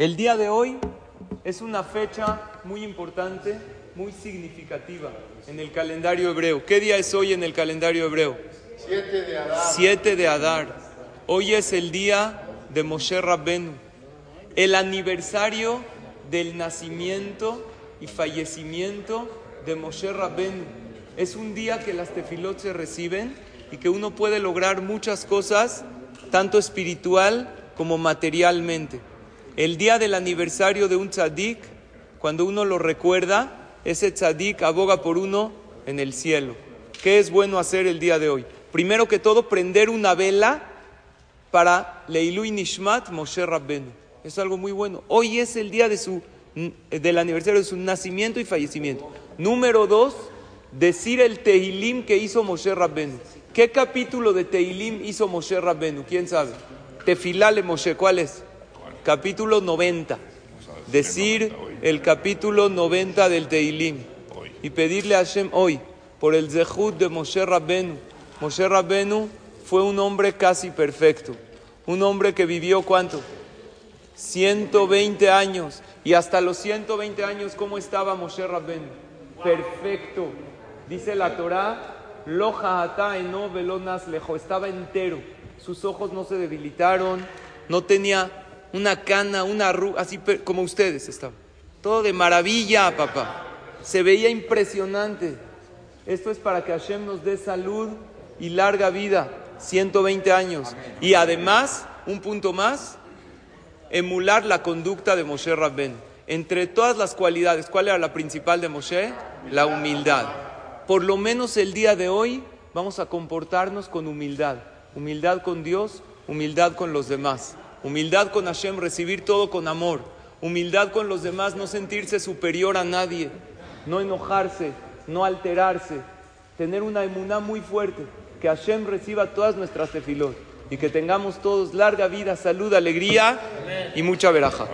El día de hoy es una fecha muy importante, muy significativa en el calendario hebreo. ¿Qué día es hoy en el calendario hebreo? 7 de Adar. 7 de Adar. Hoy es el día de Moshe Rabbenu, el aniversario del nacimiento y fallecimiento de Moshe Rabbenu. Es un día que las tefilot se reciben y que uno puede lograr muchas cosas, tanto espiritual como materialmente. El día del aniversario de un tzadik, cuando uno lo recuerda, ese tzadik aboga por uno en el cielo. ¿Qué es bueno hacer el día de hoy? Primero que todo, prender una vela para Leilu Nishmat Moshe Rabbenu. Es algo muy bueno. Hoy es el día de su, del aniversario de su nacimiento y fallecimiento. Número dos, decir el Tehilim que hizo Moshe Rabbenu. ¿Qué capítulo de Tehilim hizo Moshe Rabbenu? ¿Quién sabe? Tefilale Moshe, ¿cuál es? Capítulo 90. Decir el capítulo 90 del Tehilim. Y pedirle a Hashem hoy, por el Zehut de Moshe Rabbenu. Moshe Rabbenu fue un hombre casi perfecto. Un hombre que vivió cuánto? 120 años. Y hasta los 120 años, ¿cómo estaba Moshe Rabbenu? Perfecto. Dice la Torah, Loja eno velonas lejo. Estaba entero. Sus ojos no se debilitaron. No tenía una cana, una arruga, así como ustedes estaban. Todo de maravilla, papá. Se veía impresionante. Esto es para que Hashem nos dé salud y larga vida. 120 años. Y además, un punto más, emular la conducta de Moshe Rabben. Entre todas las cualidades, ¿cuál era la principal de Moshe? La humildad. Por lo menos el día de hoy vamos a comportarnos con humildad. Humildad con Dios, humildad con los demás. Humildad con Hashem, recibir todo con amor. Humildad con los demás, no sentirse superior a nadie. No enojarse, no alterarse. Tener una emuná muy fuerte. Que Hashem reciba todas nuestras tefilot. Y que tengamos todos larga vida, salud, alegría y mucha veraja.